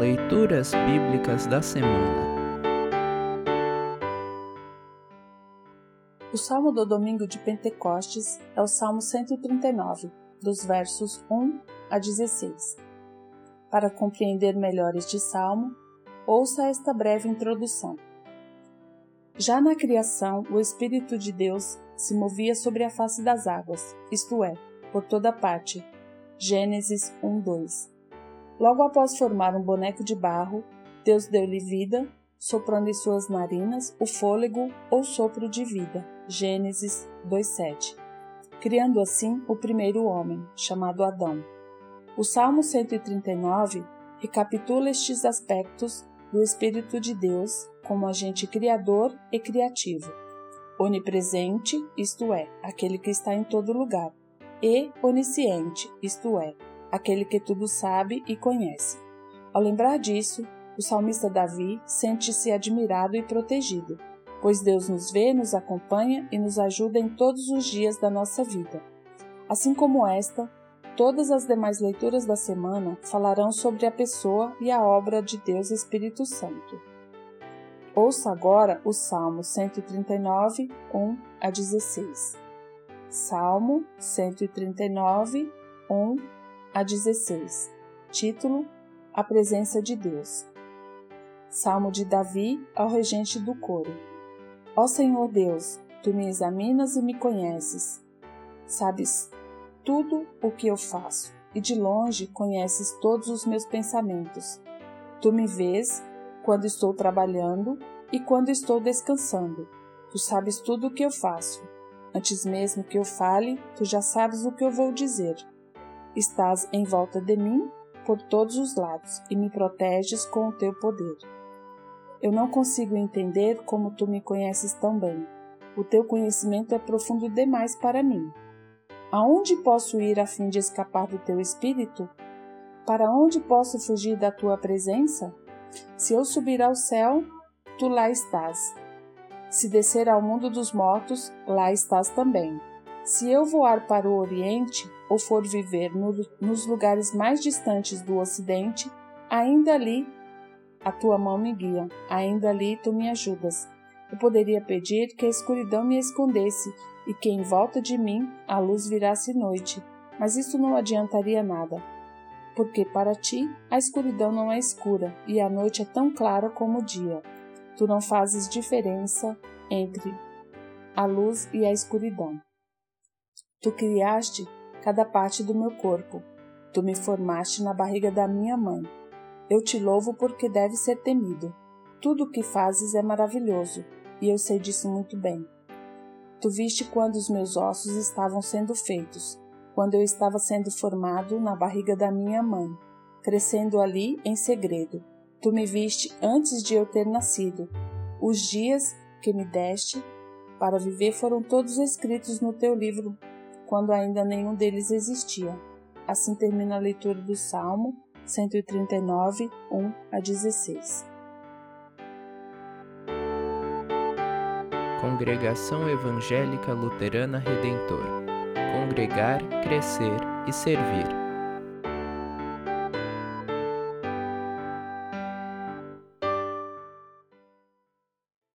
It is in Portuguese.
Leituras Bíblicas da Semana O salmo do domingo de Pentecostes é o Salmo 139, dos versos 1 a 16. Para compreender melhor este salmo, ouça esta breve introdução. Já na criação, o Espírito de Deus se movia sobre a face das águas, isto é, por toda parte. Gênesis 1, 2. Logo após formar um boneco de barro, Deus deu-lhe vida, soprando em suas narinas o fôlego ou sopro de vida. Gênesis 2:7. Criando assim o primeiro homem, chamado Adão. O Salmo 139 recapitula estes aspectos do Espírito de Deus como agente criador e criativo, onipresente, isto é, aquele que está em todo lugar, e onisciente, isto é, aquele que tudo sabe e conhece. Ao lembrar disso, o salmista Davi sente-se admirado e protegido, pois Deus nos vê, nos acompanha e nos ajuda em todos os dias da nossa vida. Assim como esta, todas as demais leituras da semana falarão sobre a pessoa e a obra de Deus Espírito Santo. Ouça agora o Salmo 139, 1 a 16. Salmo 139, 1 a 16. Título: A presença de Deus. Salmo de Davi ao regente do coro. Ó Senhor Deus, tu me examinas e me conheces. Sabes tudo o que eu faço e de longe conheces todos os meus pensamentos. Tu me vês quando estou trabalhando e quando estou descansando. Tu sabes tudo o que eu faço. Antes mesmo que eu fale, tu já sabes o que eu vou dizer. Estás em volta de mim por todos os lados e me proteges com o teu poder. Eu não consigo entender como tu me conheces tão bem. O teu conhecimento é profundo demais para mim. Aonde posso ir a fim de escapar do teu espírito? Para onde posso fugir da tua presença? Se eu subir ao céu, tu lá estás. Se descer ao mundo dos mortos, lá estás também. Se eu voar para o Oriente, ou for viver no, nos lugares mais distantes do Ocidente, ainda ali a tua mão me guia, ainda ali tu me ajudas. Eu poderia pedir que a escuridão me escondesse e que em volta de mim a luz virasse noite, mas isso não adiantaria nada, porque para ti a escuridão não é escura e a noite é tão clara como o dia. Tu não fazes diferença entre a luz e a escuridão. Tu criaste cada parte do meu corpo. Tu me formaste na barriga da minha mãe. Eu te louvo porque deve ser temido. Tudo o que fazes é maravilhoso, e eu sei disso muito bem. Tu viste quando os meus ossos estavam sendo feitos, quando eu estava sendo formado na barriga da minha mãe, crescendo ali em segredo. Tu me viste antes de eu ter nascido. Os dias que me deste para viver foram todos escritos no teu livro quando ainda nenhum deles existia. Assim termina a leitura do Salmo 139, 1 a 16. Congregação Evangélica Luterana Redentor Congregar, Crescer e Servir.